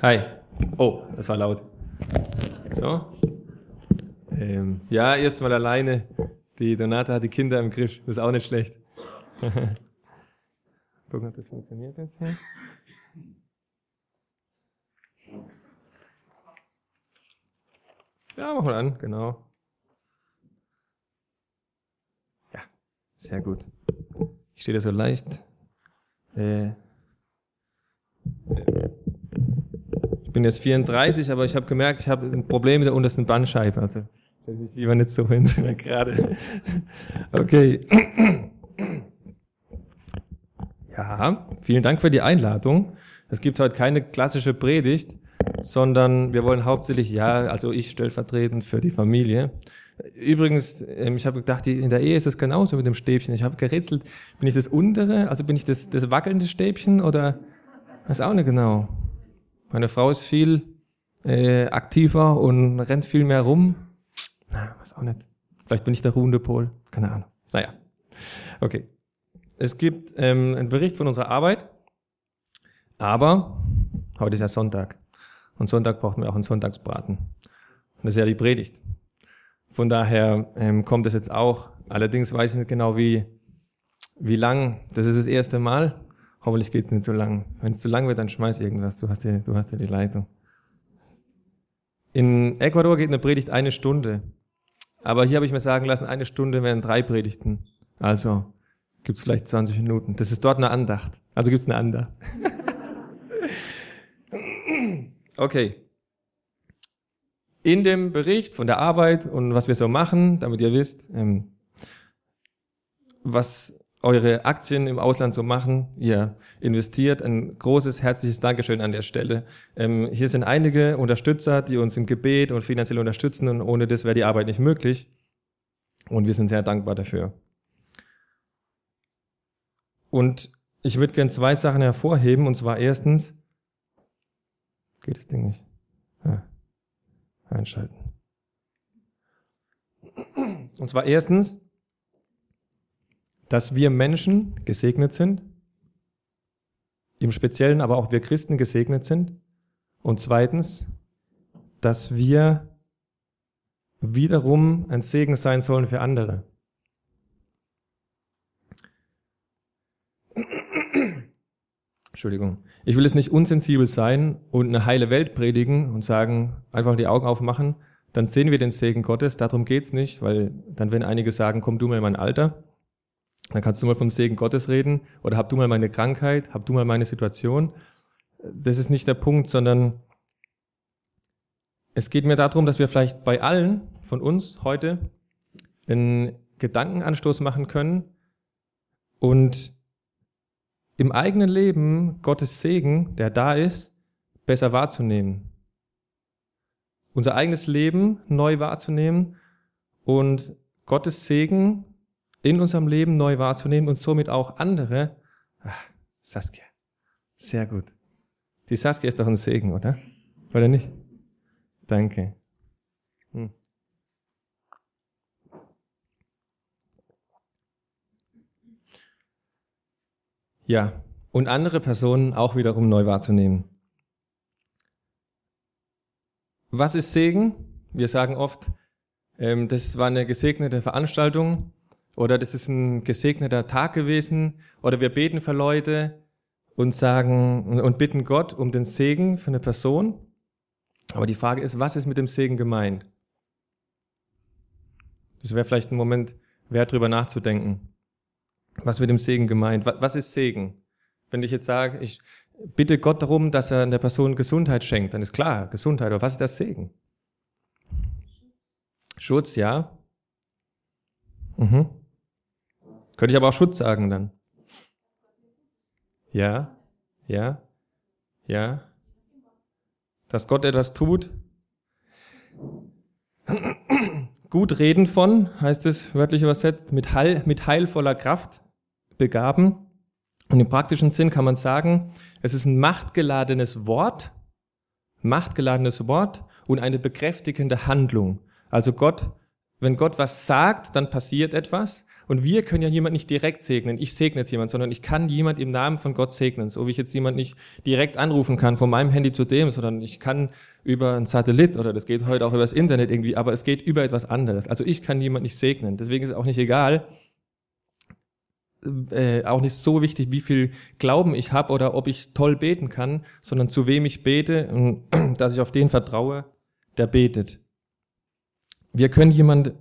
Hi. Oh, das war laut. So. Ähm, ja, erstmal alleine. Die Donata hat die Kinder im Griff. Das ist auch nicht schlecht. Gucken, ob das funktioniert jetzt hier. Ja, mach mal an, genau. Ja, sehr gut. Ich stehe da so leicht. Äh, bin jetzt 34, aber ich habe gemerkt, ich habe ein Problem mit der untersten Bandscheibe. Also stelle mich lieber nicht so hin, gerade. Okay. Ja, vielen Dank für die Einladung. Es gibt heute keine klassische Predigt, sondern wir wollen hauptsächlich, ja, also ich stellvertretend für die Familie. Übrigens, ähm, ich habe gedacht, in der Ehe ist es genauso mit dem Stäbchen. Ich habe gerätselt, bin ich das untere, also bin ich das, das wackelnde Stäbchen oder weiß auch nicht genau. Meine Frau ist viel äh, aktiver und rennt viel mehr rum. Na, weiß auch nicht. Vielleicht bin ich der ruhende Pol. Keine Ahnung. Naja. Okay. Es gibt ähm, einen Bericht von unserer Arbeit, aber heute ist ja Sonntag. Und Sonntag brauchen wir auch einen Sonntagsbraten. Und das ist ja die Predigt. Von daher ähm, kommt es jetzt auch. Allerdings weiß ich nicht genau, wie, wie lang. Das ist das erste Mal. Hoffentlich geht es nicht so lang. Wenn es zu lang wird, dann schmeiß irgendwas. Du hast ja, du hast ja die Leitung. In Ecuador geht eine Predigt eine Stunde. Aber hier habe ich mir sagen lassen, eine Stunde wären drei Predigten. Also gibt es vielleicht 20 Minuten. Das ist dort eine Andacht. Also gibt es eine Andacht. okay. In dem Bericht von der Arbeit und was wir so machen, damit ihr wisst, ähm, was eure Aktien im Ausland so machen. Ihr investiert ein großes herzliches Dankeschön an der Stelle. Ähm, hier sind einige Unterstützer, die uns im Gebet und finanziell unterstützen und ohne das wäre die Arbeit nicht möglich. Und wir sind sehr dankbar dafür. Und ich würde gern zwei Sachen hervorheben und zwar erstens, geht das Ding nicht? Ja. Einschalten. Und zwar erstens, dass wir Menschen gesegnet sind, im Speziellen aber auch wir Christen gesegnet sind. Und zweitens, dass wir wiederum ein Segen sein sollen für andere. Entschuldigung. Ich will es nicht unsensibel sein und eine heile Welt predigen und sagen, einfach die Augen aufmachen, dann sehen wir den Segen Gottes. Darum geht's nicht, weil dann werden einige sagen, komm du mal in mein Alter. Dann kannst du mal vom Segen Gottes reden oder hab du mal meine Krankheit, hab du mal meine Situation. Das ist nicht der Punkt, sondern es geht mir darum, dass wir vielleicht bei allen von uns heute einen Gedankenanstoß machen können und im eigenen Leben Gottes Segen, der da ist, besser wahrzunehmen. Unser eigenes Leben neu wahrzunehmen und Gottes Segen in unserem Leben neu wahrzunehmen und somit auch andere. Ach, Saskia. Sehr gut. Die Saskia ist doch ein Segen, oder? Oder nicht? Danke. Hm. Ja, und andere Personen auch wiederum neu wahrzunehmen. Was ist Segen? Wir sagen oft, ähm, das war eine gesegnete Veranstaltung oder das ist ein gesegneter Tag gewesen oder wir beten für Leute und sagen und bitten Gott um den Segen für eine Person. Aber die Frage ist, was ist mit dem Segen gemeint? Das wäre vielleicht ein Moment wert, drüber nachzudenken. Was mit dem Segen gemeint? Was ist Segen? Wenn ich jetzt sage, ich bitte Gott darum, dass er der Person Gesundheit schenkt, dann ist klar, Gesundheit. Aber was ist das Segen? Schutz, ja. Mhm. Könnte ich aber auch Schutz sagen dann. Ja, ja, ja. Dass Gott etwas tut. Gut reden von, heißt es wörtlich übersetzt, mit, heil, mit heilvoller Kraft begaben. Und im praktischen Sinn kann man sagen, es ist ein machtgeladenes Wort, machtgeladenes Wort und eine bekräftigende Handlung. Also Gott, wenn Gott was sagt, dann passiert etwas Und wir können ja jemand nicht direkt segnen. Ich segne jetzt jemand, sondern ich kann jemand im Namen von Gott segnen. So wie ich jetzt jemand nicht direkt anrufen kann von meinem Handy zu dem, sondern ich kann über ein Satellit oder das geht heute auch über das Internet irgendwie, aber es geht über etwas anderes. Also ich kann jemand nicht segnen. Deswegen ist es auch nicht egal, äh, auch nicht so wichtig, wie viel Glauben ich habe oder ob ich toll beten kann, sondern zu wem ich bete und dass ich auf den vertraue, der betet. Wir können jemand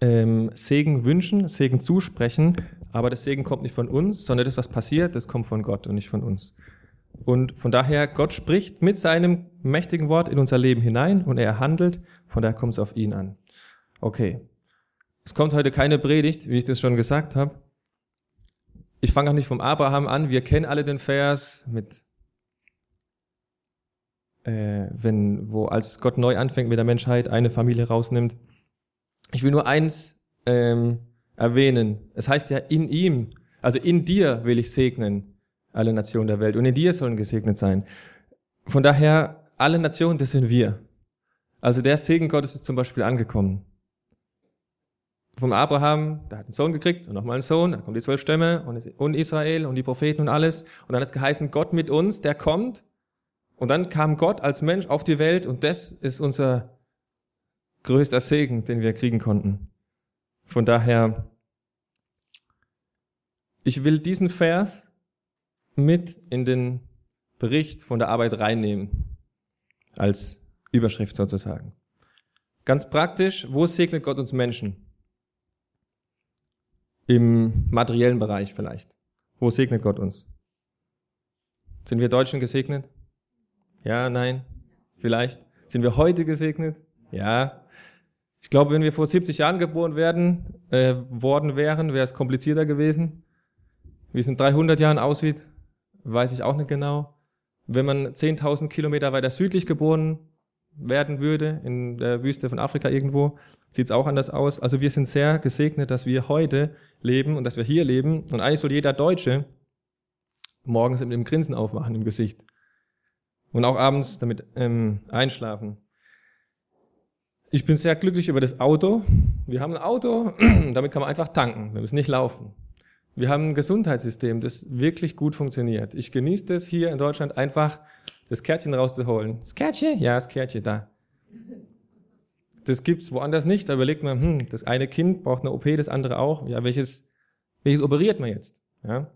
ähm, Segen wünschen, Segen zusprechen, aber das Segen kommt nicht von uns, sondern das, was passiert, das kommt von Gott und nicht von uns. Und von daher, Gott spricht mit seinem mächtigen Wort in unser Leben hinein und er handelt, von daher kommt es auf ihn an. Okay. Es kommt heute keine Predigt, wie ich das schon gesagt habe. Ich fange auch nicht vom Abraham an. Wir kennen alle den Vers mit, äh, wenn, wo als Gott neu anfängt mit der Menschheit, eine Familie rausnimmt. Ich will nur eins ähm, erwähnen. Es heißt ja in ihm, also in dir will ich segnen alle Nationen der Welt und in dir sollen gesegnet sein. Von daher, alle Nationen, das sind wir. Also der Segen Gottes ist zum Beispiel angekommen. Vom Abraham, der hat einen Sohn gekriegt und nochmal einen Sohn, dann kommen die zwölf Stämme und Israel und die Propheten und alles. Und dann hat es geheißen, Gott mit uns, der kommt. Und dann kam Gott als Mensch auf die Welt und das ist unser größter Segen, den wir kriegen konnten. Von daher, ich will diesen Vers mit in den Bericht von der Arbeit reinnehmen, als Überschrift sozusagen. Ganz praktisch, wo segnet Gott uns Menschen? Im materiellen Bereich vielleicht. Wo segnet Gott uns? Sind wir Deutschen gesegnet? Ja, nein, vielleicht. Sind wir heute gesegnet? Ja, ich glaube, wenn wir vor 70 Jahren geboren werden, äh, worden wären, wäre es komplizierter gewesen. Wie es in 300 Jahren aussieht, weiß ich auch nicht genau. Wenn man 10.000 Kilometer weiter südlich geboren werden würde, in der Wüste von Afrika irgendwo, sieht es auch anders aus. Also wir sind sehr gesegnet, dass wir heute leben und dass wir hier leben. Und eigentlich soll jeder Deutsche morgens mit dem Grinsen aufwachen im Gesicht. Und auch abends damit ähm, einschlafen. Ich bin sehr glücklich über das Auto. Wir haben ein Auto, damit kann man einfach tanken. Wir müssen nicht laufen. Wir haben ein Gesundheitssystem, das wirklich gut funktioniert. Ich genieße das hier in Deutschland einfach, das Kärtchen rauszuholen. Das Kärtchen? Ja, das Kärtchen da. Das gibt's woanders nicht. Da überlegt man, hm, das eine Kind braucht eine OP, das andere auch. Ja, welches, welches operiert man jetzt? Ja.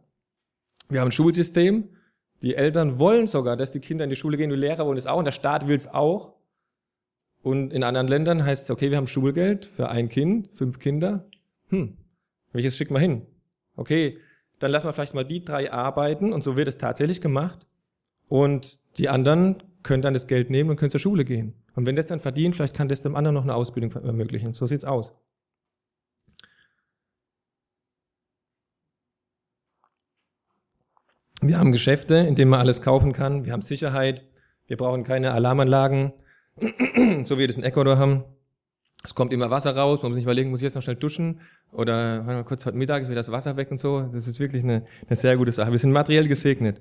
Wir haben ein Schulsystem. Die Eltern wollen sogar, dass die Kinder in die Schule gehen. Die Lehrer wollen es auch und der Staat will es auch. Und in anderen Ländern heißt es, okay, wir haben Schulgeld für ein Kind, fünf Kinder. Hm, welches schicken wir hin? Okay, dann lassen wir vielleicht mal die drei arbeiten und so wird es tatsächlich gemacht. Und die anderen können dann das Geld nehmen und können zur Schule gehen. Und wenn das dann verdient, vielleicht kann das dem anderen noch eine Ausbildung ermöglichen. So sieht's aus. Wir haben Geschäfte, in denen man alles kaufen kann. Wir haben Sicherheit. Wir brauchen keine Alarmanlagen. so wie wir das in Ecuador haben. Es kommt immer Wasser raus, man muss sich überlegen, muss ich jetzt noch schnell duschen oder mal kurz heute Mittag ist wieder das Wasser weg und so. Das ist wirklich eine, eine sehr gute Sache. Wir sind materiell gesegnet.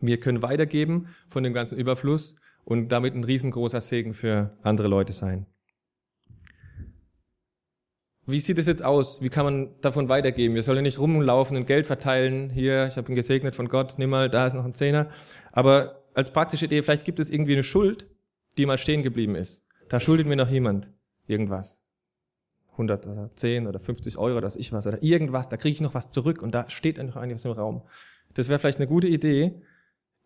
Wir können weitergeben von dem ganzen Überfluss und damit ein riesengroßer Segen für andere Leute sein. Wie sieht es jetzt aus? Wie kann man davon weitergeben? Wir sollen nicht rumlaufen und Geld verteilen. Hier, ich habe ihn gesegnet von Gott, nimm mal, da ist noch ein Zehner. Aber als praktische Idee, vielleicht gibt es irgendwie eine Schuld, die mal stehen geblieben ist. Da schuldet mir noch jemand irgendwas. 100 oder 10 oder 50 Euro, das ich was oder irgendwas, da kriege ich noch was zurück und da steht noch einiges im Raum. Das wäre vielleicht eine gute Idee,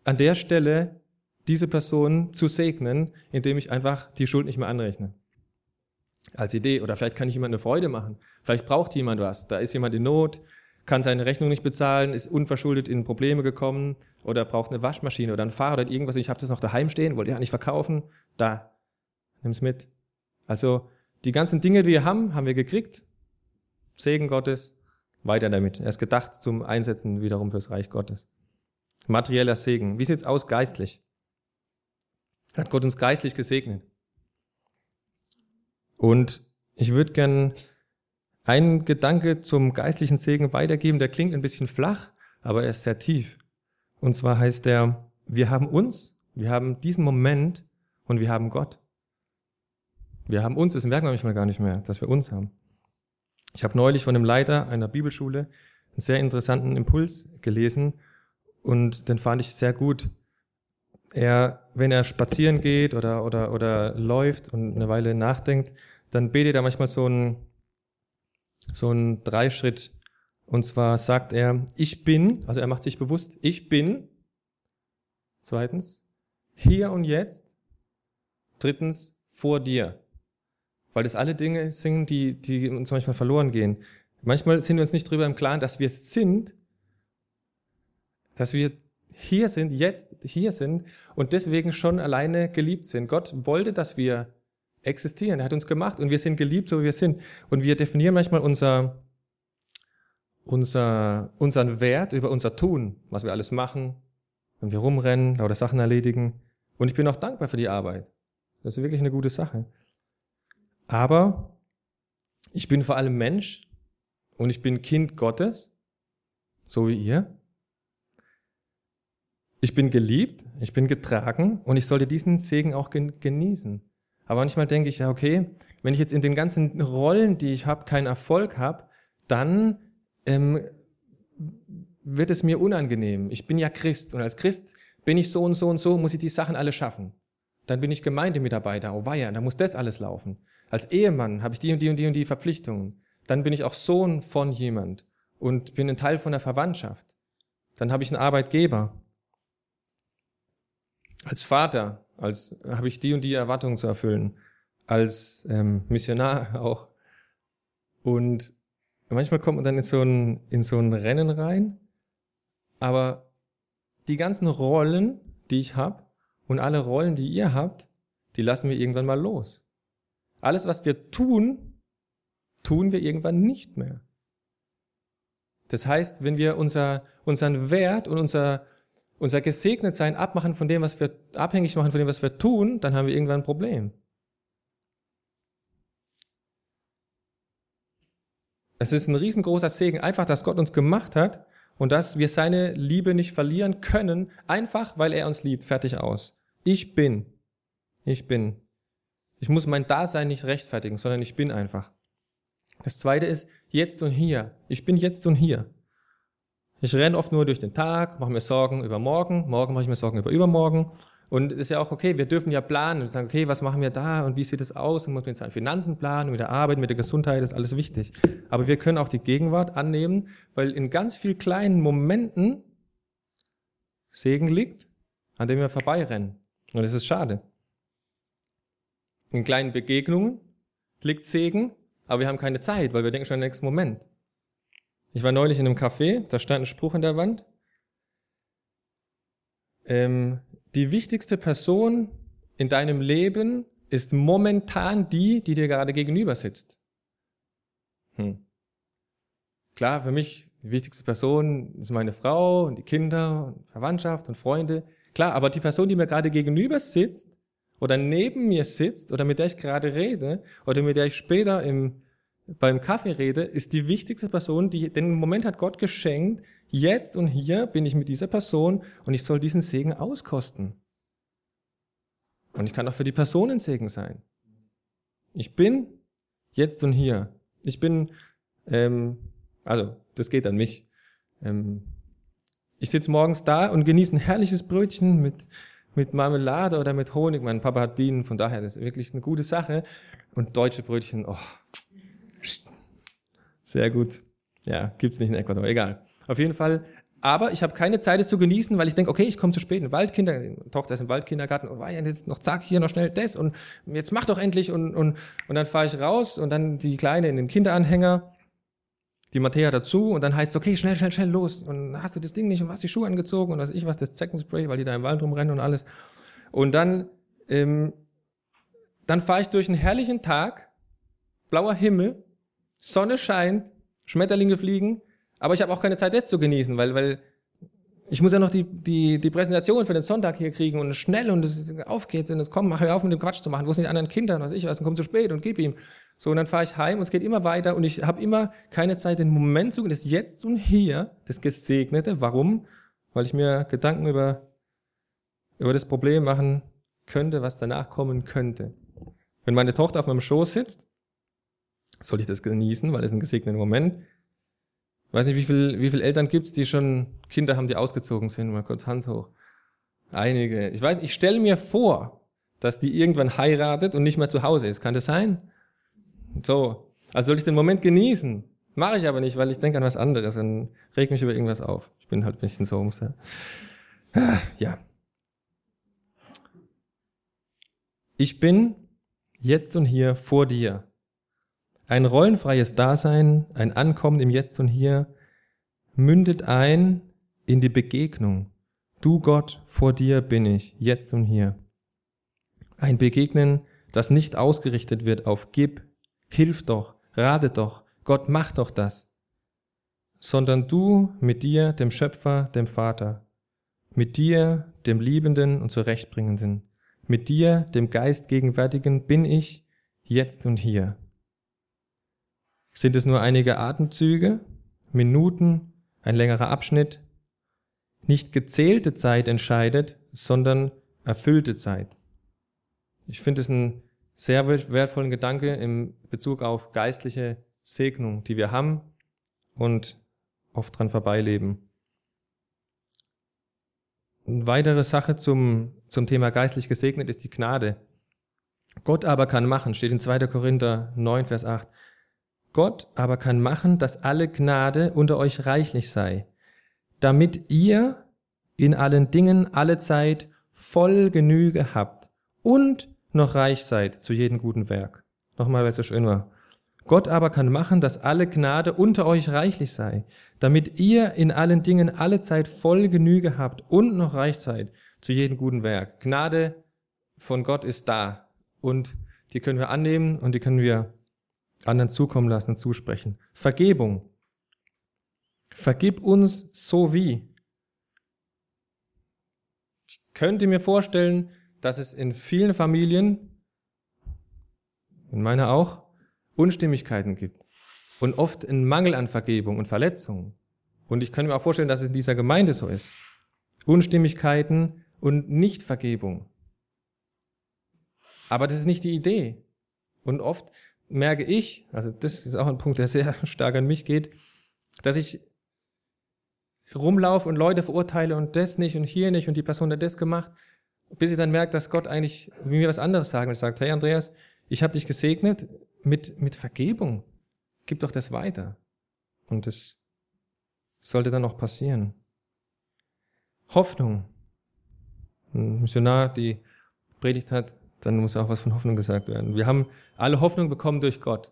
an der Stelle diese Person zu segnen, indem ich einfach die Schuld nicht mehr anrechne. Als Idee. Oder vielleicht kann ich jemand eine Freude machen. Vielleicht braucht jemand was. Da ist jemand in Not, kann seine Rechnung nicht bezahlen, ist unverschuldet in Probleme gekommen oder braucht eine Waschmaschine oder ein Fahrrad oder irgendwas. Ich habe das noch daheim stehen, wollte ja nicht verkaufen. Da, nimm's mit. Also die ganzen Dinge, die wir haben, haben wir gekriegt. Segen Gottes, weiter damit. Er ist gedacht zum Einsetzen wiederum fürs Reich Gottes. Materieller Segen. Wie sieht's aus geistlich? Hat Gott uns geistlich gesegnet? Und ich würde gern einen Gedanke zum geistlichen Segen weitergeben, der klingt ein bisschen flach, aber er ist sehr tief. Und zwar heißt er, wir haben uns, wir haben diesen Moment und wir haben Gott. Wir haben uns, das merken wir manchmal gar nicht mehr, dass wir uns haben. Ich habe neulich von einem Leiter einer Bibelschule einen sehr interessanten Impuls gelesen und den fand ich sehr gut. Er, wenn er spazieren geht oder, oder, oder läuft und eine Weile nachdenkt, dann betet er manchmal so einen, so einen Dreischritt. Und zwar sagt er, ich bin, also er macht sich bewusst, ich bin, zweitens, hier und jetzt, drittens, vor dir. Weil das alle Dinge sind, die, die uns manchmal verloren gehen. Manchmal sind wir uns nicht darüber im Klaren, dass wir es sind, dass wir hier sind, jetzt hier sind und deswegen schon alleine geliebt sind. Gott wollte, dass wir existieren. Er hat uns gemacht und wir sind geliebt, so wie wir sind. Und wir definieren manchmal unser, unser, unseren Wert über unser Tun, was wir alles machen, wenn wir rumrennen, lauter Sachen erledigen. Und ich bin auch dankbar für die Arbeit. Das ist wirklich eine gute Sache. Aber ich bin vor allem Mensch und ich bin Kind Gottes, so wie ihr. Ich bin geliebt, ich bin getragen und ich sollte diesen Segen auch genießen. Aber manchmal denke ich, ja, okay, wenn ich jetzt in den ganzen Rollen, die ich habe, keinen Erfolg habe, dann ähm, wird es mir unangenehm. Ich bin ja Christ und als Christ bin ich so und so und so, muss ich die Sachen alle schaffen. Dann bin ich Gemeindemitarbeiter, oh weia, dann muss das alles laufen. Als Ehemann habe ich die und die und die und die Verpflichtungen. Dann bin ich auch Sohn von jemand und bin ein Teil von der Verwandtschaft. Dann habe ich einen Arbeitgeber. Als Vater, als habe ich die und die Erwartungen zu erfüllen. Als ähm, Missionar auch. Und manchmal kommt man dann in so ein, in so ein Rennen rein. Aber die ganzen Rollen, die ich habe und alle Rollen, die ihr habt, die lassen wir irgendwann mal los. Alles, was wir tun, tun wir irgendwann nicht mehr. Das heißt, wenn wir unser, unseren Wert und unser, unser Gesegnetsein abmachen von dem, was wir, abhängig machen von dem, was wir tun, dann haben wir irgendwann ein Problem. Es ist ein riesengroßer Segen, einfach, dass Gott uns gemacht hat und dass wir seine Liebe nicht verlieren können, einfach weil er uns liebt. Fertig aus. Ich bin. Ich bin. Ich muss mein Dasein nicht rechtfertigen, sondern ich bin einfach. Das zweite ist jetzt und hier. Ich bin jetzt und hier. Ich renne oft nur durch den Tag, mache mir Sorgen über morgen, morgen mache ich mir Sorgen über übermorgen. Und ist ja auch okay, wir dürfen ja planen und sagen, okay, was machen wir da und wie sieht es aus? Und muss mit seinen Finanzen planen, mit der Arbeit, mit der Gesundheit, ist alles wichtig. Aber wir können auch die Gegenwart annehmen, weil in ganz vielen kleinen Momenten Segen liegt, an dem wir vorbeirennen. Und das ist schade. In kleinen Begegnungen liegt Segen, aber wir haben keine Zeit, weil wir denken schon an den nächsten Moment. Ich war neulich in einem Café, da stand ein Spruch an der Wand. Ähm, die wichtigste Person in deinem Leben ist momentan die, die dir gerade gegenüber sitzt. Hm. Klar, für mich die wichtigste Person ist meine Frau und die Kinder und Verwandtschaft und Freunde. Klar, aber die Person, die mir gerade gegenüber sitzt oder neben mir sitzt oder mit der ich gerade rede oder mit der ich später im, beim Kaffee rede, ist die wichtigste Person, die den Moment hat Gott geschenkt. Jetzt und hier bin ich mit dieser Person und ich soll diesen Segen auskosten. Und ich kann auch für die Person ein Segen sein. Ich bin jetzt und hier. Ich bin, ähm, also das geht an mich. Ähm, ich sitze morgens da und genieße ein herrliches Brötchen mit, mit Marmelade oder mit Honig. Mein Papa hat Bienen, von daher das ist wirklich eine gute Sache. Und deutsche Brötchen, oh, sehr gut. Ja, gibt's nicht in Ecuador, egal. Auf jeden Fall. Aber ich habe keine Zeit, es zu genießen, weil ich denke, okay, ich komme zu spät in Waldkinder, Tochter ist im Waldkindergarten und oh, jetzt noch zack, hier noch schnell das und jetzt mach doch endlich und, und, und dann fahre ich raus und dann die Kleine in den Kinderanhänger die Matthäa dazu und dann heißt es, okay, schnell, schnell, schnell los. Und hast du das Ding nicht und hast die Schuhe angezogen und was ich was, das Zeckenspray, weil die da im Wald rumrennen und alles. Und dann, ähm, dann fahre ich durch einen herrlichen Tag, blauer Himmel, Sonne scheint, Schmetterlinge fliegen, aber ich habe auch keine Zeit, das zu genießen, weil, weil ich muss ja noch die, die, die Präsentation für den Sonntag hier kriegen und schnell und es auf geht's und es kommt, mach hör auf mit dem Quatsch zu machen, wo sind die anderen Kinder und was ich was, und komm zu spät und gib ihm. So, und dann fahre ich heim und es geht immer weiter und ich habe immer keine Zeit, den Moment zu das Jetzt und Hier, das Gesegnete. Warum? Weil ich mir Gedanken über, über das Problem machen könnte, was danach kommen könnte. Wenn meine Tochter auf meinem Schoß sitzt Soll ich das genießen, weil es ein gesegneter Moment? Ich weiß nicht, wie viel, wie viele Eltern gibt's, die schon Kinder haben, die ausgezogen sind. Mal kurz Hand hoch. Einige. Ich weiß, ich stelle mir vor, dass die irgendwann heiratet und nicht mehr zu Hause ist. Kann das sein? So. Also soll ich den Moment genießen? Mache ich aber nicht, weil ich denke an was anderes und reg mich über irgendwas auf. Ich bin halt ein bisschen so, ja. Ja. Ich bin jetzt und hier vor dir. Ein rollenfreies Dasein, ein Ankommen im Jetzt und Hier mündet ein in die Begegnung. Du Gott, vor dir bin ich, jetzt und hier. Ein Begegnen, das nicht ausgerichtet wird auf Gib, hilf doch, rate doch, Gott mach doch das, sondern du mit dir, dem Schöpfer, dem Vater, mit dir, dem Liebenden und Zurechtbringenden, mit dir, dem Geist gegenwärtigen, bin ich jetzt und hier. Sind es nur einige Atemzüge, Minuten, ein längerer Abschnitt? Nicht gezählte Zeit entscheidet, sondern erfüllte Zeit. Ich finde es einen sehr wertvollen Gedanke im Bezug auf geistliche Segnung, die wir haben und oft dran vorbeileben. Eine weitere Sache zum, zum Thema geistlich gesegnet ist die Gnade. Gott aber kann machen, steht in 2. Korinther 9, Vers 8. Gott aber kann machen, dass alle Gnade unter euch reichlich sei, damit ihr in allen Dingen alle Zeit voll Genüge habt und noch reich seid zu jedem guten Werk. Nochmal, weil es so schön war. Gott aber kann machen, dass alle Gnade unter euch reichlich sei, damit ihr in allen Dingen alle Zeit voll Genüge habt und noch reich seid zu jedem guten Werk. Gnade von Gott ist da und die können wir annehmen und die können wir anderen zukommen lassen, zusprechen. Vergebung. Vergib uns so wie. Ich könnte mir vorstellen, dass es in vielen Familien, in meiner auch, Unstimmigkeiten gibt und oft einen Mangel an Vergebung und Verletzungen. Und ich kann mir auch vorstellen, dass es in dieser Gemeinde so ist. Unstimmigkeiten und Nichtvergebung. Aber das ist nicht die Idee. Und oft merke ich, also das ist auch ein Punkt, der sehr stark an mich geht, dass ich rumlaufe und Leute verurteile und das nicht und hier nicht und die Person hat das gemacht, bis ich dann merke, dass Gott eigentlich mir was anderes sagen will. sagt, hey Andreas, ich habe dich gesegnet mit, mit Vergebung. Gib doch das weiter. Und das sollte dann auch passieren. Hoffnung. Ein Missionar, die predigt hat, dann muss auch was von Hoffnung gesagt werden. Wir haben alle Hoffnung bekommen durch Gott.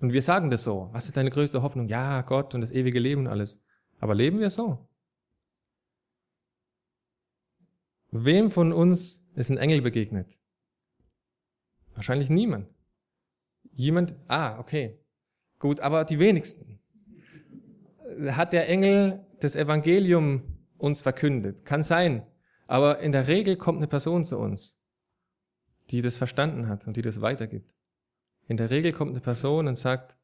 Und wir sagen das so. Was ist deine größte Hoffnung? Ja, Gott und das ewige Leben und alles. Aber leben wir so? Wem von uns ist ein Engel begegnet? Wahrscheinlich niemand. Jemand, ah, okay. Gut, aber die wenigsten. Hat der Engel das Evangelium uns verkündet? Kann sein. Aber in der Regel kommt eine Person zu uns, die das verstanden hat und die das weitergibt. In der Regel kommt eine Person und sagt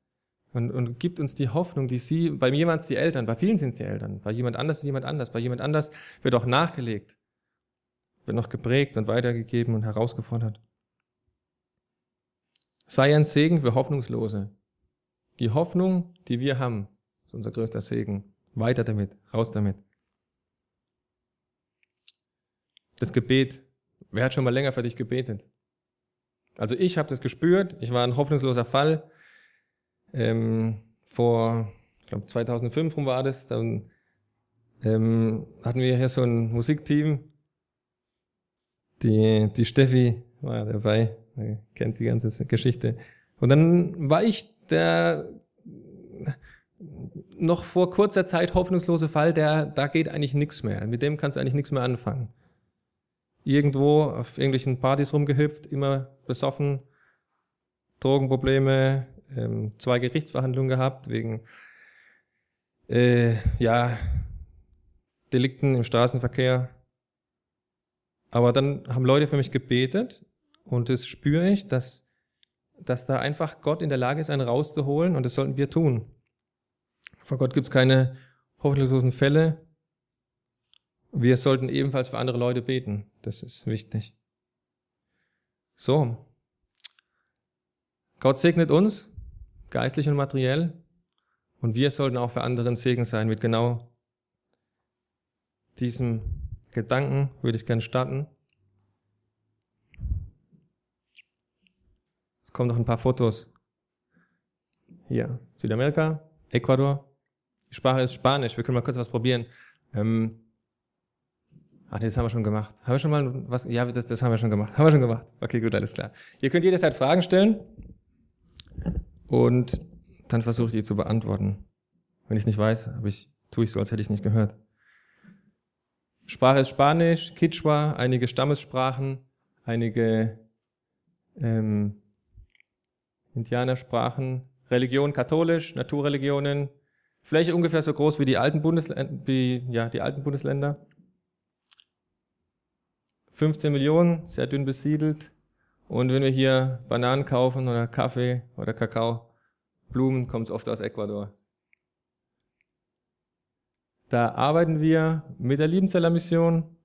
und, und gibt uns die Hoffnung, die sie, bei mir waren es die Eltern, bei vielen sind es die Eltern, bei jemand anders ist jemand anders, bei jemand anders wird auch nachgelegt, wird noch geprägt und weitergegeben und herausgefordert. Sei ein Segen für Hoffnungslose. Die Hoffnung, die wir haben, ist unser größter Segen. Weiter damit, raus damit. Das Gebet. Wer hat schon mal länger für dich gebetet? Also ich habe das gespürt. Ich war ein hoffnungsloser Fall. Ähm, vor, ich glaube 2005 rum war das. Dann ähm, hatten wir hier so ein Musikteam. Die, die Steffi war dabei kennt die ganze Geschichte. Und dann war ich der noch vor kurzer Zeit hoffnungslose Fall, der, da geht eigentlich nichts mehr. Mit dem kannst du eigentlich nichts mehr anfangen. Irgendwo auf irgendwelchen Partys rumgehüpft, immer besoffen, Drogenprobleme, ähm, zwei Gerichtsverhandlungen gehabt wegen äh, ja, Delikten im Straßenverkehr. Aber dann haben Leute für mich gebetet und das spüre ich, dass, dass da einfach Gott in der Lage ist, einen rauszuholen und das sollten wir tun. Vor Gott gibt es keine hoffnungslosen Fälle. Wir sollten ebenfalls für andere Leute beten. Das ist wichtig. So. Gott segnet uns, geistlich und materiell, und wir sollten auch für andere ein Segen sein. Mit genau diesem Gedanken würde ich gerne starten. Es kommen noch ein paar Fotos. Hier, Südamerika, Ecuador. Die Sprache ist Spanisch. Wir können mal kurz was probieren. Ähm, Ach, das haben wir schon gemacht. Haben wir schon mal was? Ja, das, das haben wir schon gemacht. Haben wir schon gemacht. Okay, gut, alles klar. Ihr könnt jederzeit Fragen stellen und dann versuche ich die zu beantworten. Wenn ich es nicht weiß, habe ich, tue ich so, als hätte ich es nicht gehört. Sprache ist Spanisch, Kichwa, einige Stammessprachen, einige ähm, Indianersprachen, Religion katholisch, Naturreligionen, Fläche ungefähr so groß wie die alten, Bundesländer, wie, ja, die alten Bundesländer. 15 Millionen, sehr dünn besiedelt. Und wenn wir hier Bananen kaufen oder Kaffee oder Kakao, Blumen, kommt es oft aus Ecuador. Da arbeiten wir mit der Liebenzeller Mission.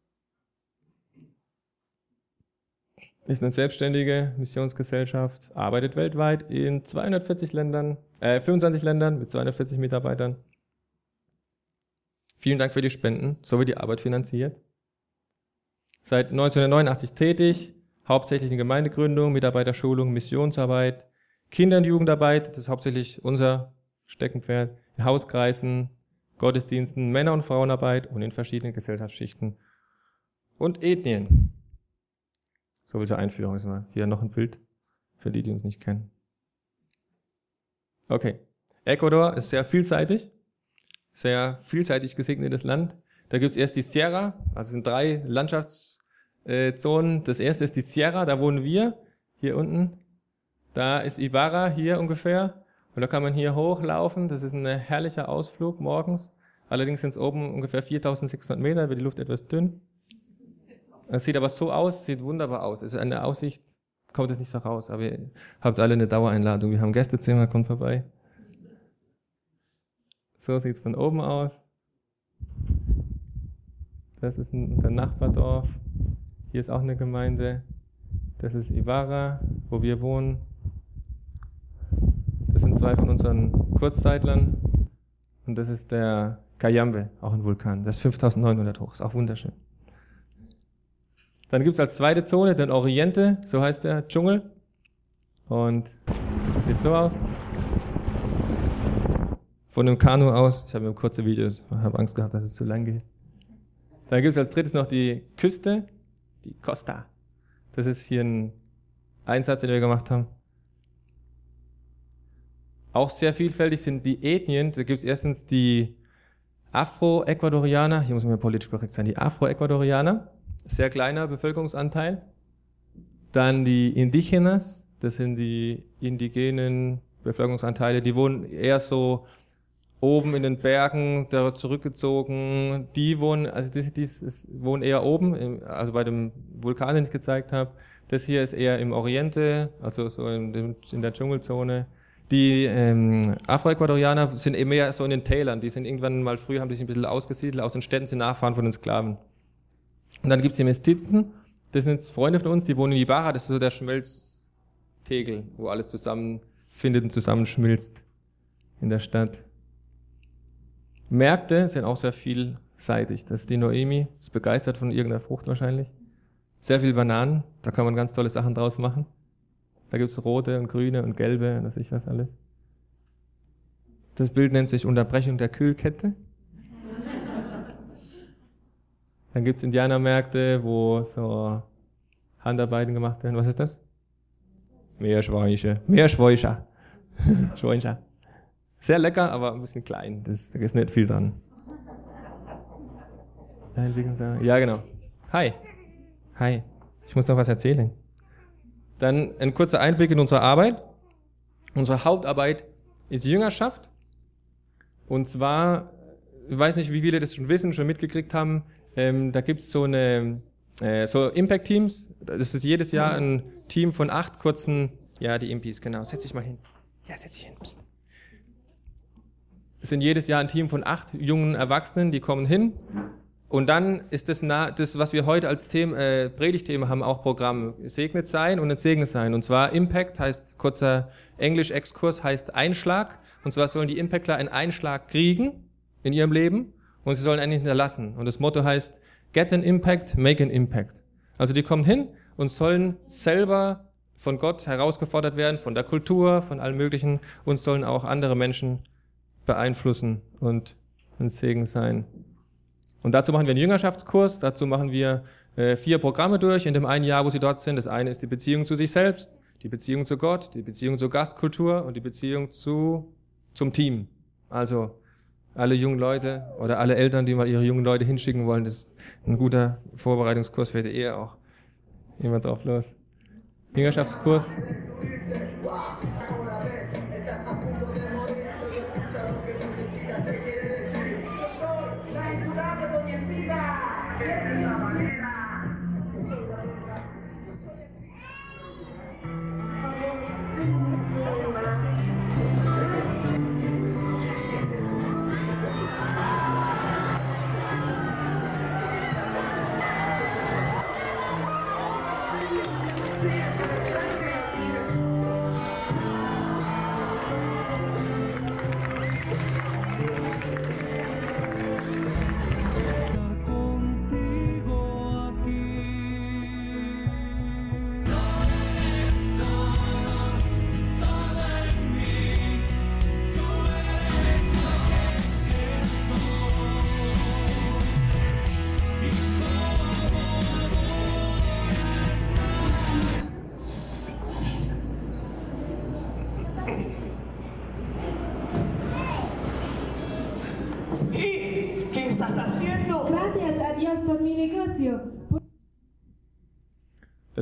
Ist eine selbstständige Missionsgesellschaft, arbeitet weltweit in 240 Ländern, äh, 25 Ländern mit 240 Mitarbeitern. Vielen Dank für die Spenden, so wird die Arbeit finanziert. Seit 1989 tätig, hauptsächlich in Gemeindegründung, Mitarbeiterschulung, Missionsarbeit, Kinder- und Jugendarbeit, das ist hauptsächlich unser Steckenpferd, in Hauskreisen, Gottesdiensten, Männer- und Frauenarbeit und in verschiedenen Gesellschaftsschichten und Ethnien. So wie zur Einführung ist mal hier noch ein Bild für die, die uns nicht kennen. Okay. Ecuador ist sehr vielseitig, sehr vielseitig gesegnetes Land. Da gibt es erst die Sierra, also sind drei Landschaftszonen. Das erste ist die Sierra, da wohnen wir, hier unten. Da ist Ibarra, hier ungefähr. Und da kann man hier hochlaufen. Das ist ein herrlicher Ausflug morgens. Allerdings sind es oben ungefähr 4600 Meter, wird die Luft etwas dünn. Es sieht aber so aus, sieht wunderbar aus. Es ist eine Aussicht, kommt es nicht so raus, aber ihr habt alle eine Dauereinladung. Wir haben Gästezimmer, kommt vorbei. So sieht es von oben aus. Das ist unser Nachbardorf. Hier ist auch eine Gemeinde. Das ist Ibarra, wo wir wohnen. Das sind zwei von unseren Kurzzeitlern. Und das ist der Cayambe, auch ein Vulkan. Das ist 5900 hoch, ist auch wunderschön. Dann gibt es als zweite Zone den Oriente, so heißt der Dschungel. Und das sieht so aus. Von dem Kanu aus, ich habe mir kurze Videos, habe Angst gehabt, dass es zu lang geht. Dann gibt es als drittes noch die Küste, die Costa. Das ist hier ein Einsatz, den wir gemacht haben. Auch sehr vielfältig sind die Ethnien. Da gibt es erstens die Afro-Ecuadorianer, hier muss man ja politisch korrekt sein, die Afro-Ecuadorianer, sehr kleiner Bevölkerungsanteil. Dann die Indigenas, das sind die indigenen Bevölkerungsanteile, die wohnen eher so oben in den Bergen, da zurückgezogen. Die wohnen, also die, die wohnen eher oben, also bei dem Vulkan, den ich gezeigt habe. Das hier ist eher im Oriente, also so in, in der Dschungelzone. Die ähm, Afroecuadorianer sind eben mehr so in den Tälern. Die sind irgendwann mal früher, haben sich ein bisschen ausgesiedelt, aus den Städten sind Nachfahren von den Sklaven. Und dann gibt's die Mestizen, das sind jetzt Freunde von uns, die wohnen in Ibarra, das ist so der Schmelztegel, wo alles zusammenfindet und zusammenschmilzt in der Stadt. Märkte sind auch sehr vielseitig. Das ist die Noemi, ist begeistert von irgendeiner Frucht wahrscheinlich. Sehr viel Bananen, da kann man ganz tolle Sachen draus machen. Da gibt's rote und grüne und gelbe und was ich was alles. Das Bild nennt sich Unterbrechung der Kühlkette. Dann gibt's Indianermärkte, wo so Handarbeiten gemacht werden. Was ist das? Meerschweiche. Meerschweicher. Schweinscher. Sehr lecker, aber ein bisschen klein. Das, da ist nicht viel dran. Ja, genau. Hi. Hi. Ich muss noch was erzählen. Dann ein kurzer Einblick in unsere Arbeit. Unsere Hauptarbeit ist Jüngerschaft. Und zwar, ich weiß nicht, wie viele das schon wissen, schon mitgekriegt haben, ähm, da gibt's so eine äh, so Impact-Teams. Das ist jedes Jahr ein Team von acht kurzen, ja, die Impis, genau. Setz dich mal hin. Ja, setz dich hin. Psst. Es sind jedes Jahr ein Team von acht jungen Erwachsenen, die kommen hin Und dann ist das, na, das was wir heute als Thema, äh, Predigtthema haben, auch Programm. Segnet sein und entsegnet sein. Und zwar Impact heißt, kurzer Englisch-Exkurs heißt Einschlag. Und zwar sollen die Impactler einen Einschlag kriegen in ihrem Leben und sie sollen einen hinterlassen. Und das Motto heißt, get an impact, make an impact. Also die kommen hin und sollen selber von Gott herausgefordert werden, von der Kultur, von allem Möglichen und sollen auch andere Menschen beeinflussen und ein Segen sein. Und dazu machen wir einen Jüngerschaftskurs, dazu machen wir äh, vier Programme durch in dem einen Jahr, wo sie dort sind. Das eine ist die Beziehung zu sich selbst, die Beziehung zu Gott, die Beziehung zur Gastkultur und die Beziehung zu, zum Team. Also alle jungen Leute oder alle Eltern, die mal ihre jungen Leute hinschicken wollen, das ist ein guter Vorbereitungskurs für die Ehe auch. Jemand drauf los. Jüngerschaftskurs.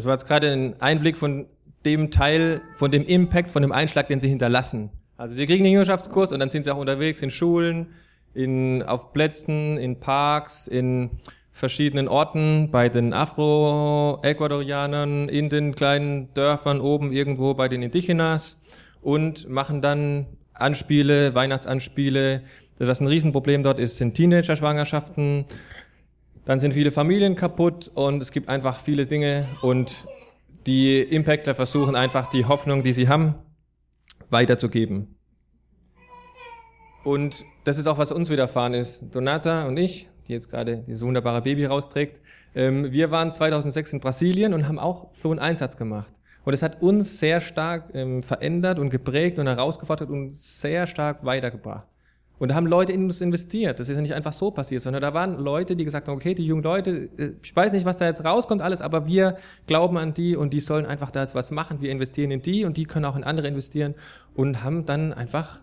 Das war jetzt gerade ein Einblick von dem Teil, von dem Impact, von dem Einschlag, den sie hinterlassen. Also sie kriegen den Jüngerschaftskurs und dann sind sie auch unterwegs in Schulen, in, auf Plätzen, in Parks, in verschiedenen Orten, bei den Afro-Ecuadorianern, in den kleinen Dörfern oben irgendwo bei den Indigenas und machen dann Anspiele, Weihnachtsanspiele. Was ein Riesenproblem dort ist, sind Teenager-Schwangerschaften, dann sind viele Familien kaputt und es gibt einfach viele Dinge und die Impactor versuchen einfach die Hoffnung, die sie haben, weiterzugeben. Und das ist auch, was uns widerfahren ist. Donata und ich, die jetzt gerade dieses wunderbare Baby rausträgt, ähm, wir waren 2006 in Brasilien und haben auch so einen Einsatz gemacht. Und es hat uns sehr stark ähm, verändert und geprägt und herausgefordert und sehr stark weitergebracht. Und da haben Leute in uns investiert. Das ist ja nicht einfach so passiert, sondern da waren Leute, die gesagt haben, okay, die jungen Leute, äh, ich weiß nicht, was da jetzt rauskommt alles, aber wir glauben an die und die sollen einfach da jetzt was machen. Wir investieren in die und die können auch in andere investieren und haben dann einfach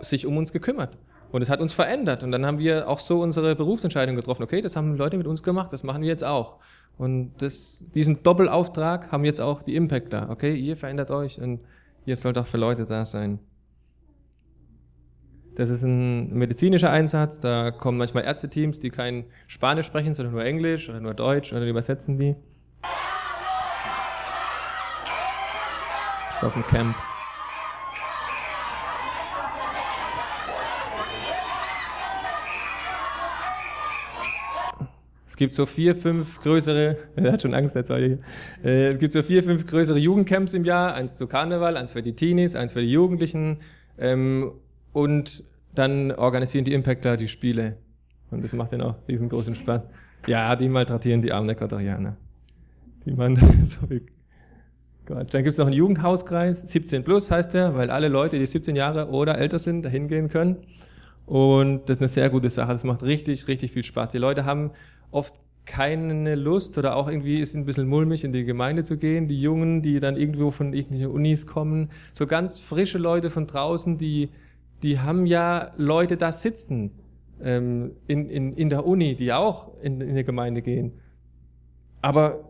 sich um uns gekümmert. Und es hat uns verändert. Und dann haben wir auch so unsere Berufsentscheidung getroffen. Okay, das haben Leute mit uns gemacht, das machen wir jetzt auch. Und das, diesen Doppelauftrag haben jetzt auch die Impacter. Okay, ihr verändert euch und ihr sollt auch für Leute da sein. Das ist ein medizinischer Einsatz. Da kommen manchmal Ärzteteams, die kein Spanisch sprechen, sondern nur Englisch oder nur Deutsch oder die übersetzen die. Das ist auf dem Camp. Es gibt so vier, fünf größere, er hat schon Angst, der hier. Äh, es gibt so vier, fünf größere Jugendcamps im Jahr. Eins zu Karneval, eins für die Teenies, eins für die Jugendlichen. Und dann organisieren die Impactler die Spiele. Und das macht denen auch riesengroßen Spaß. Ja, die malträtieren die armen Ecuadorianer. Die machen so Gott. Dann gibt's noch einen Jugendhauskreis, 17 plus heißt der, weil alle Leute, die 17 Jahre oder älter sind, da hingehen können. Und das ist eine sehr gute Sache. Das macht richtig, richtig viel Spaß. Die Leute haben oft keine Lust oder auch irgendwie ist ein bisschen mulmig, in die Gemeinde zu gehen. Die Jungen, die dann irgendwo von irgendwelchen Unis kommen, so ganz frische Leute von draußen, die die haben ja Leute da sitzen ähm, in, in, in der Uni, die auch in, in der Gemeinde gehen. Aber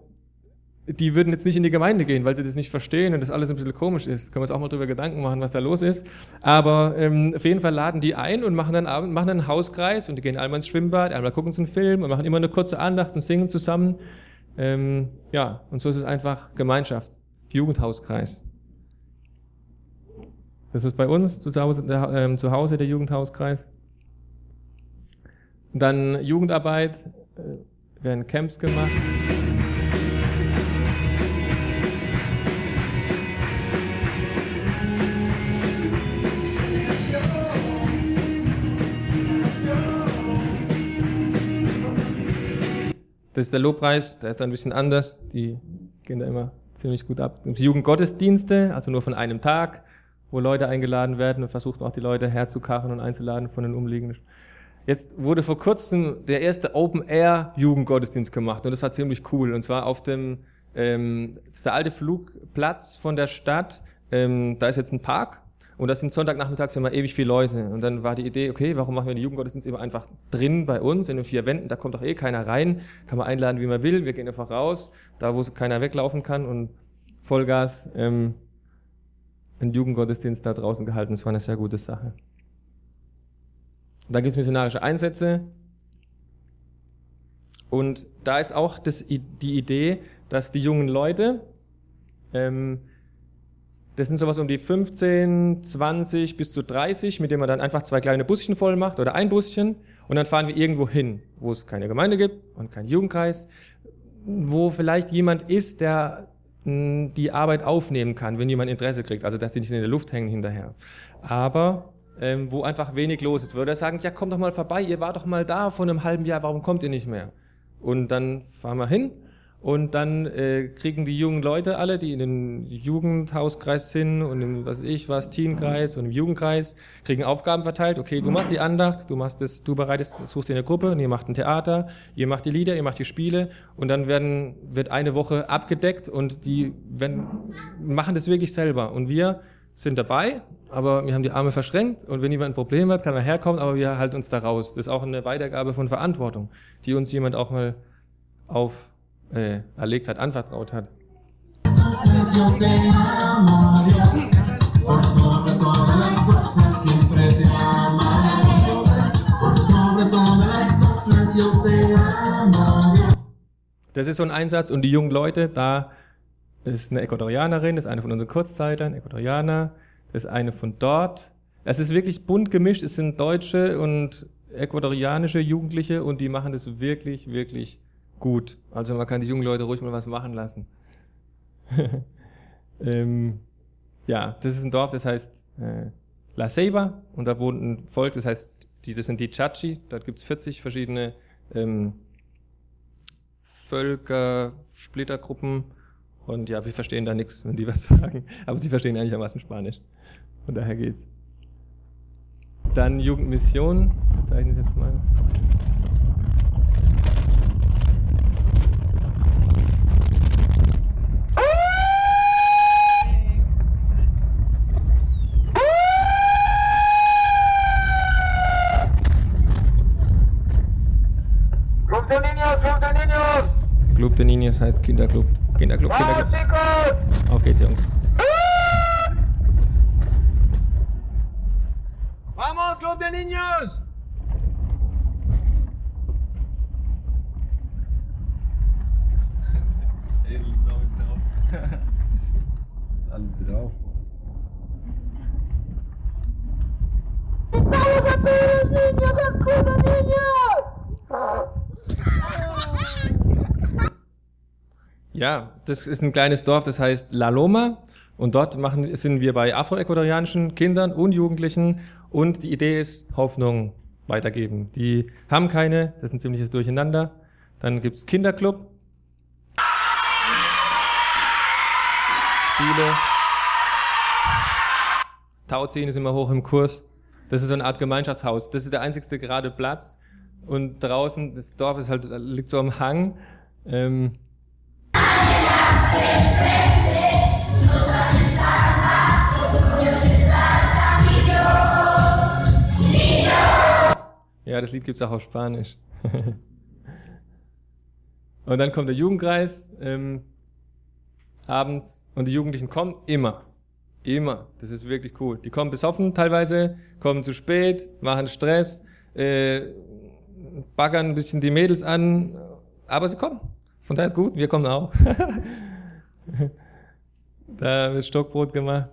die würden jetzt nicht in die Gemeinde gehen, weil sie das nicht verstehen und das alles ein bisschen komisch ist. Können wir uns auch mal drüber Gedanken machen, was da los ist. Aber ähm, auf jeden Fall laden die ein und machen dann Abend, machen einen Hauskreis und die gehen einmal ins Schwimmbad, einmal gucken sie einen Film und machen immer eine kurze Andacht und singen zusammen. Ähm, ja, und so ist es einfach Gemeinschaft, Jugendhauskreis. Das ist bei uns zu Hause, äh, zu Hause der Jugendhauskreis. Dann Jugendarbeit äh, werden Camps gemacht. Das ist der Lobpreis, der ist ein bisschen anders. Die gehen da immer ziemlich gut ab. Die Jugendgottesdienste, also nur von einem Tag, wo Leute eingeladen werden und versucht auch die Leute herzukachen und einzuladen von den umliegenden. Jetzt wurde vor kurzem der erste Open Air Jugendgottesdienst gemacht und das war ziemlich cool. Und zwar auf dem, ähm, das ist der alte Flugplatz von der Stadt. Ähm, da ist jetzt ein Park und das sind Sonntagnachmittags immer ewig viele Leute. Und dann war die Idee, okay, warum machen wir den Jugendgottesdienst immer einfach drin bei uns in den vier Wänden? Da kommt doch eh keiner rein, kann man einladen, wie man will. Wir gehen einfach raus, da wo keiner weglaufen kann und Vollgas ähm, einen Jugendgottesdienst da draußen gehalten. Das war eine sehr gute Sache. Da gibt es missionarische Einsätze. Und da ist auch das, die Idee, dass die jungen Leute ähm, das sind sowas um die 15, 20 bis zu 30, mit denen man dann einfach zwei kleine Buschen voll macht oder ein Buschen und dann fahren wir irgendwo hin, wo es keine Gemeinde gibt und keinen Jugendkreis, wo vielleicht jemand ist, der die Arbeit aufnehmen kann, wenn jemand Interesse kriegt, also dass die nicht in der Luft hängen hinterher. Aber ähm, wo einfach wenig los ist, würde er sagen, ja, kommt doch mal vorbei, ihr wart doch mal da vor einem halben Jahr, warum kommt ihr nicht mehr? Und dann fahren wir hin und dann äh, kriegen die jungen Leute alle, die in den Jugendhauskreis sind und im, was ich was, Teenkreis und im Jugendkreis, kriegen Aufgaben verteilt. Okay, du machst die Andacht, du machst das, du bereitest, suchst dir eine Gruppe und ihr macht ein Theater, ihr macht die Lieder, ihr macht die Spiele und dann werden, wird eine Woche abgedeckt und die werden, machen das wirklich selber. Und wir sind dabei, aber wir haben die Arme verschränkt und wenn jemand ein Problem hat, kann er herkommen, aber wir halten uns da raus. Das ist auch eine Weitergabe von Verantwortung, die uns jemand auch mal auf äh, erlegt hat, anvertraut hat. Das ist so ein Einsatz und die jungen Leute, da ist eine Ecuadorianerin, das ist eine von unseren Kurzzeitlern, Ecuadorianer, das ist eine von dort. Es ist wirklich bunt gemischt, es sind deutsche und ecuadorianische Jugendliche und die machen das wirklich, wirklich gut. Also man kann die jungen Leute ruhig mal was machen lassen. ähm, ja, das ist ein Dorf, das heißt äh, La Ceiba und da wohnt ein Volk, das heißt, die, das sind die Chachi. Dort gibt's 40 verschiedene ähm, Völker, Splittergruppen und ja, wir verstehen da nichts, wenn die was sagen, aber sie verstehen eigentlich am meisten Spanisch. Von daher geht's. Dann Jugendmission, zeichne ich jetzt mal. Club de Niños heißt Kinderclub. Kinderclub, Kinderclub. Auf geht's, Jungs. Vamos, Club de Niños! ist alles drauf. ¡Estamos a todos los niños, al Club de Niños! Ja, das ist ein kleines Dorf, das heißt La Loma. Und dort machen, sind wir bei afroecuadorianischen Kindern und Jugendlichen. Und die Idee ist Hoffnung weitergeben. Die haben keine, das ist ein ziemliches Durcheinander. Dann gibt's Kinderclub. Spiele. Tauziehen ist immer hoch im Kurs. Das ist so eine Art Gemeinschaftshaus. Das ist der einzigste gerade Platz. Und draußen, das Dorf ist halt, liegt so am Hang. Ähm, ja, das Lied gibt's auch auf Spanisch. und dann kommt der Jugendkreis ähm, abends und die Jugendlichen kommen immer. Immer. Das ist wirklich cool. Die kommen besoffen teilweise, kommen zu spät, machen Stress, äh, baggern ein bisschen die Mädels an, aber sie kommen. Von daher ist gut, wir kommen auch. da wird Stockbrot gemacht.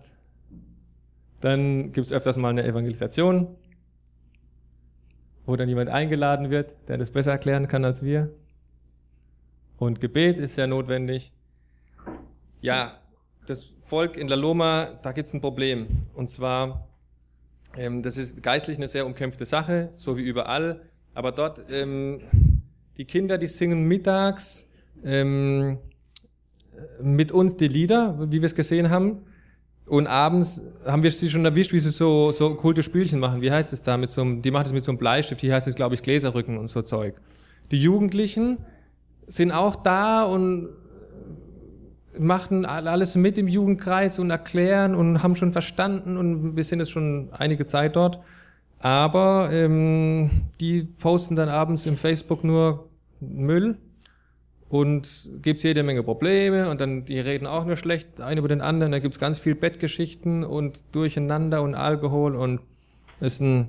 Dann gibt es öfters mal eine Evangelisation, wo dann jemand eingeladen wird, der das besser erklären kann als wir. Und Gebet ist ja notwendig. Ja, das Volk in La Loma, da gibt es ein Problem. Und zwar, ähm, das ist geistlich eine sehr umkämpfte Sache, so wie überall. Aber dort, ähm, die Kinder, die singen mittags ähm, mit uns die Lieder, wie wir es gesehen haben. Und abends haben wir sie schon erwischt, wie sie so, so okkulte Spielchen machen. Wie heißt es da? Mit so einem, die machen das mit so einem Bleistift, hier heißt es, glaube ich, Gläserrücken und so Zeug. Die Jugendlichen sind auch da und machen alles mit im Jugendkreis und erklären und haben schon verstanden und wir sind jetzt schon einige Zeit dort. Aber ähm, die posten dann abends im Facebook nur Müll und gibt jede Menge Probleme und dann die reden auch nur schlecht ein über den anderen. Da gibt's ganz viel Bettgeschichten und Durcheinander und Alkohol und ist ein,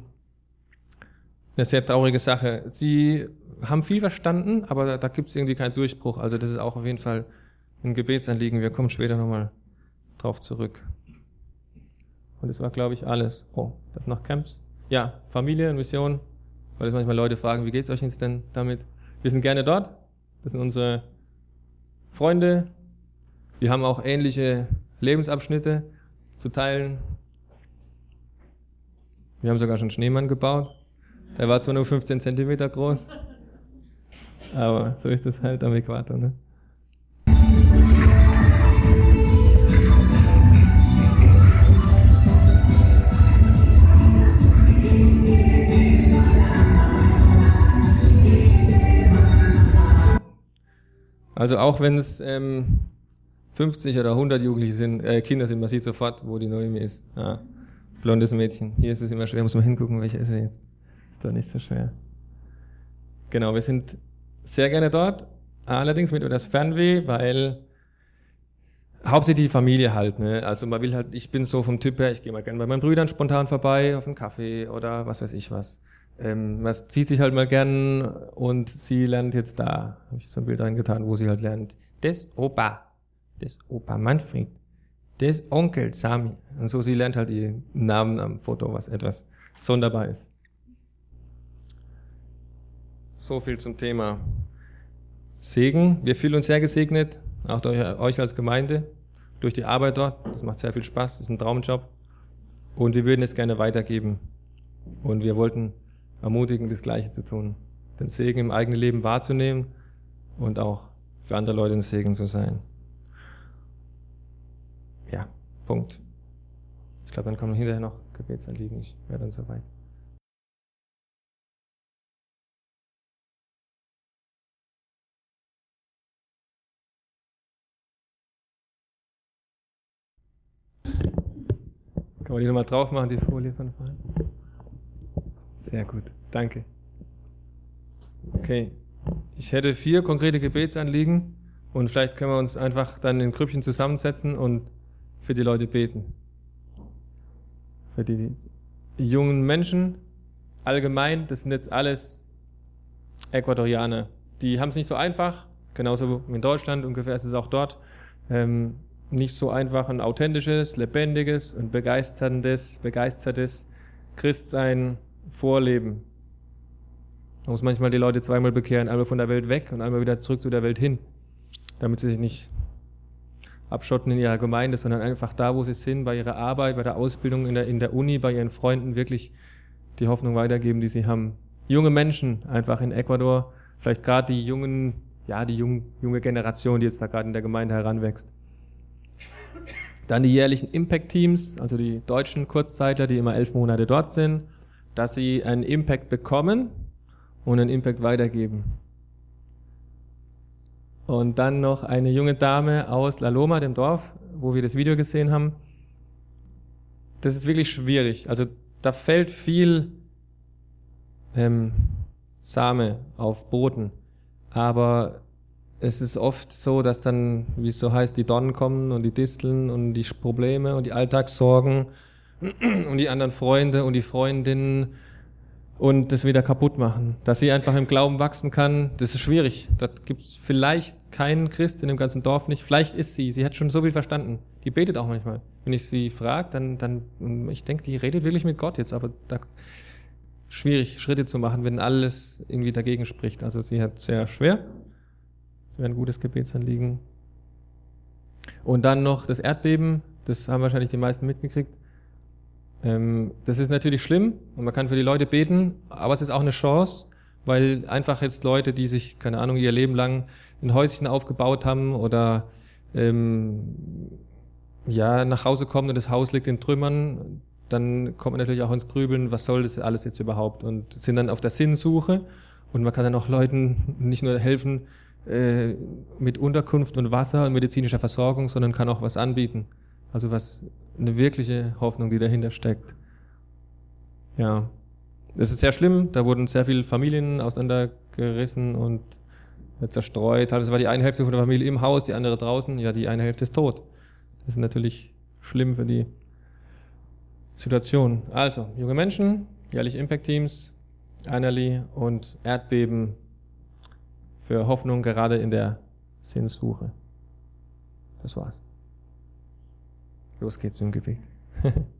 eine sehr traurige Sache. Sie haben viel verstanden, aber da, da gibt's irgendwie keinen Durchbruch. Also das ist auch auf jeden Fall ein Gebetsanliegen. Wir kommen später nochmal drauf zurück. Und das war, glaube ich, alles. Oh, das noch Camps? Ja, Familie und Mission. Weil es manchmal Leute fragen, wie geht's euch jetzt denn damit? Wir sind gerne dort. Das sind unsere Freunde. Wir haben auch ähnliche Lebensabschnitte zu teilen. Wir haben sogar schon Schneemann gebaut. Der war zwar nur 15 Zentimeter groß, aber so ist das halt am Äquator. Ne? Also auch wenn es ähm, 50 oder 100 Jugendliche sind, äh, Kinder sind, man sieht sofort, wo die Noemi ist. Ah, blondes Mädchen. Hier ist es immer schwer, muss man hingucken, welche ist sie jetzt. Ist doch nicht so schwer. Genau, wir sind sehr gerne dort, allerdings mit etwas Fernweh, weil hauptsächlich die Familie halt, ne? Also man will halt, ich bin so vom Typ her, ich gehe mal gerne bei meinen Brüdern spontan vorbei auf einen Kaffee oder was weiß ich was. Ähm, man zieht sich halt mal gern und sie lernt jetzt da, habe ich so ein Bild reingetan, wo sie halt lernt, des Opa, des Opa Manfred, des Onkel Sami. Und so, sie lernt halt ihren Namen am Foto, was etwas sonderbar ist. So viel zum Thema Segen. Wir fühlen uns sehr gesegnet, auch durch euch als Gemeinde, durch die Arbeit dort. Das macht sehr viel Spaß, das ist ein Traumjob. Und wir würden es gerne weitergeben. Und wir wollten ermutigen, das Gleiche zu tun. Den Segen im eigenen Leben wahrzunehmen und auch für andere Leute ein Segen zu sein. Ja, Punkt. Ich glaube, dann kommen hinterher noch Gebetsanliegen. Ich wäre dann soweit. Kann man die nochmal drauf machen, die Folie von vorhin? Sehr gut, danke. Okay, ich hätte vier konkrete Gebetsanliegen und vielleicht können wir uns einfach dann in Grüppchen zusammensetzen und für die Leute beten. Für die jungen Menschen allgemein, das sind jetzt alles Äquatorianer. Die haben es nicht so einfach, genauso wie in Deutschland, ungefähr ist es auch dort. Ähm, nicht so einfach ein authentisches, lebendiges und begeisterndes, begeistertes Christsein vorleben. Man muss manchmal die Leute zweimal bekehren, einmal von der Welt weg und einmal wieder zurück zu der Welt hin, damit sie sich nicht abschotten in ihrer Gemeinde, sondern einfach da, wo sie sind, bei ihrer Arbeit, bei der Ausbildung in der, in der Uni, bei ihren Freunden wirklich die Hoffnung weitergeben, die sie haben. Junge Menschen einfach in Ecuador, vielleicht gerade die jungen, ja, die jung, junge Generation, die jetzt da gerade in der Gemeinde heranwächst. Dann die jährlichen Impact-Teams, also die deutschen Kurzzeitler, die immer elf Monate dort sind dass sie einen Impact bekommen und einen Impact weitergeben. Und dann noch eine junge Dame aus La Loma, dem Dorf, wo wir das Video gesehen haben. Das ist wirklich schwierig. Also da fällt viel ähm, Same auf Boden. Aber es ist oft so, dass dann, wie es so heißt, die Donnen kommen und die Disteln und die Probleme und die Alltagssorgen und die anderen Freunde und die Freundinnen und das wieder kaputt machen. Dass sie einfach im Glauben wachsen kann, das ist schwierig. Da gibt es vielleicht keinen Christ in dem ganzen Dorf nicht. Vielleicht ist sie, sie hat schon so viel verstanden. Die betet auch manchmal. Wenn ich sie frage, dann, dann, ich denke, die redet wirklich mit Gott jetzt, aber da schwierig, Schritte zu machen, wenn alles irgendwie dagegen spricht. Also sie hat sehr schwer. Das wäre ein gutes Gebetsanliegen. Und dann noch das Erdbeben, das haben wahrscheinlich die meisten mitgekriegt. Ähm, das ist natürlich schlimm und man kann für die Leute beten, aber es ist auch eine Chance, weil einfach jetzt Leute, die sich, keine Ahnung, ihr Leben lang ein Häuschen aufgebaut haben oder ähm, ja, nach Hause kommen und das Haus liegt in Trümmern, dann kommt man natürlich auch ins Grübeln, was soll das alles jetzt überhaupt? Und sind dann auf der Sinnsuche und man kann dann auch Leuten nicht nur helfen äh, mit Unterkunft und Wasser und medizinischer Versorgung, sondern kann auch was anbieten. Also was eine wirkliche Hoffnung, die dahinter steckt. Ja, das ist sehr schlimm. Da wurden sehr viele Familien auseinandergerissen und zerstreut. Das war die eine Hälfte von der Familie im Haus, die andere draußen. Ja, die eine Hälfte ist tot. Das ist natürlich schlimm für die Situation. Also, junge Menschen, jährlich Impact Teams, Einerli und Erdbeben für Hoffnung gerade in der Sinnsuche. Das war's. Los geht's im Gebet.